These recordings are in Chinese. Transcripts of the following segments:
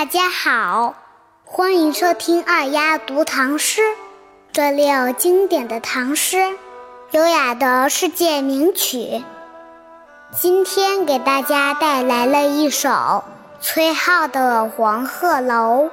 大家好，欢迎收听二丫读唐诗。这里有经典的唐诗，优雅的世界名曲。今天给大家带来了一首崔颢的《黄鹤楼》。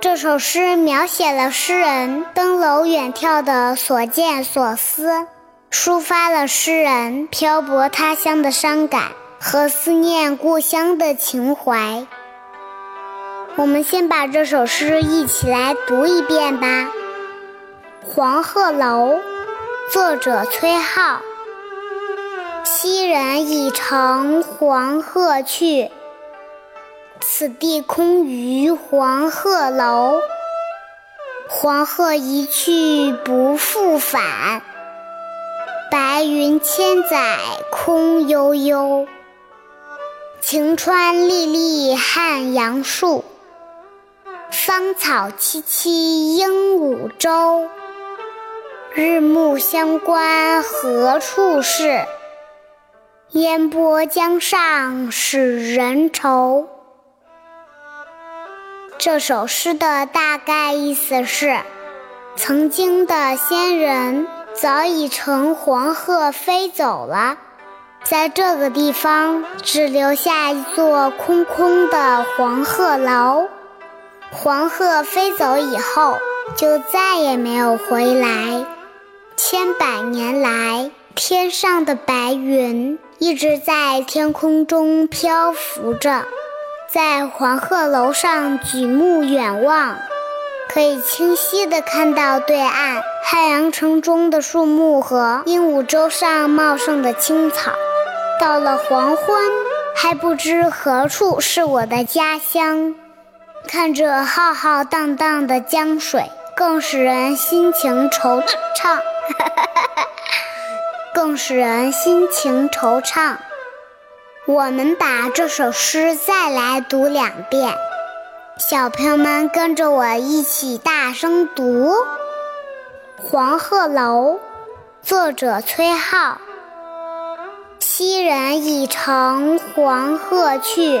这首诗描写了诗人登楼远眺的所见所思，抒发了诗人漂泊他乡的伤感和思念故乡的情怀。我们先把这首诗一起来读一遍吧。《黄鹤楼》作者崔颢。昔人已乘黄鹤去，此地空余黄鹤楼。黄鹤一去不复返，白云千载空悠悠。晴川历历汉阳树。芳草萋萋鹦鹉洲，日暮乡关何处是？烟波江上使人愁。这首诗的大概意思是：曾经的先人早已乘黄鹤飞走了，在这个地方只留下一座空空的黄鹤楼。黄鹤飞走以后，就再也没有回来。千百年来，天上的白云一直在天空中漂浮着。在黄鹤楼上举目远望，可以清晰地看到对岸汉阳城中的树木和鹦鹉洲上茂盛的青草。到了黄昏，还不知何处是我的家乡。看着浩浩荡荡的江水，更使人心情惆怅，更使人心情惆怅。我们把这首诗再来读两遍，小朋友们跟着我一起大声读《黄鹤楼》，作者崔颢。昔人已乘黄鹤去。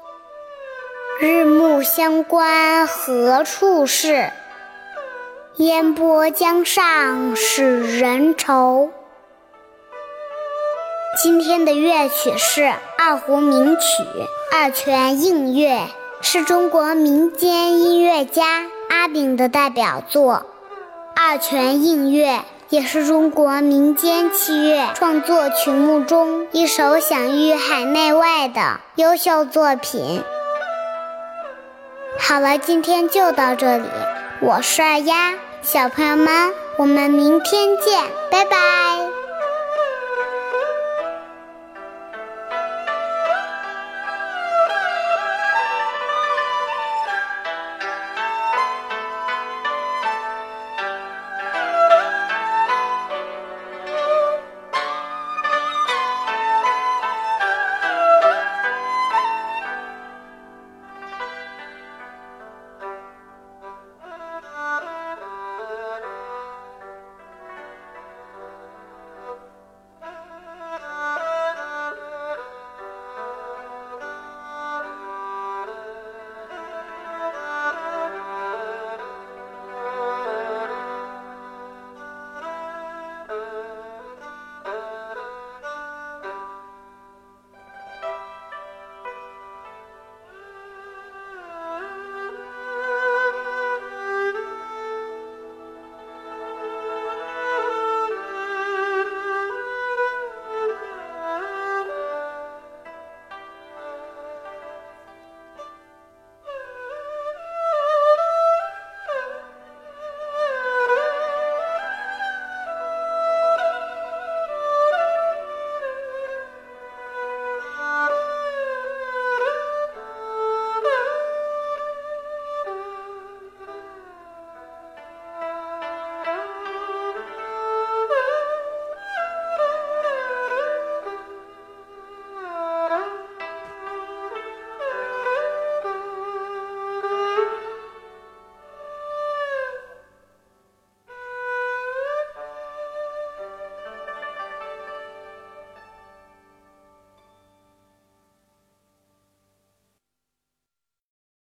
日暮乡关何处是？烟波江上使人愁。今天的乐曲是二胡名曲《二泉映月》，是中国民间音乐家阿炳的代表作。《二泉映月》也是中国民间器乐创作曲目中一首享誉海内外的优秀作品。好了，今天就到这里。我是二丫，小朋友们，我们明天见，拜拜。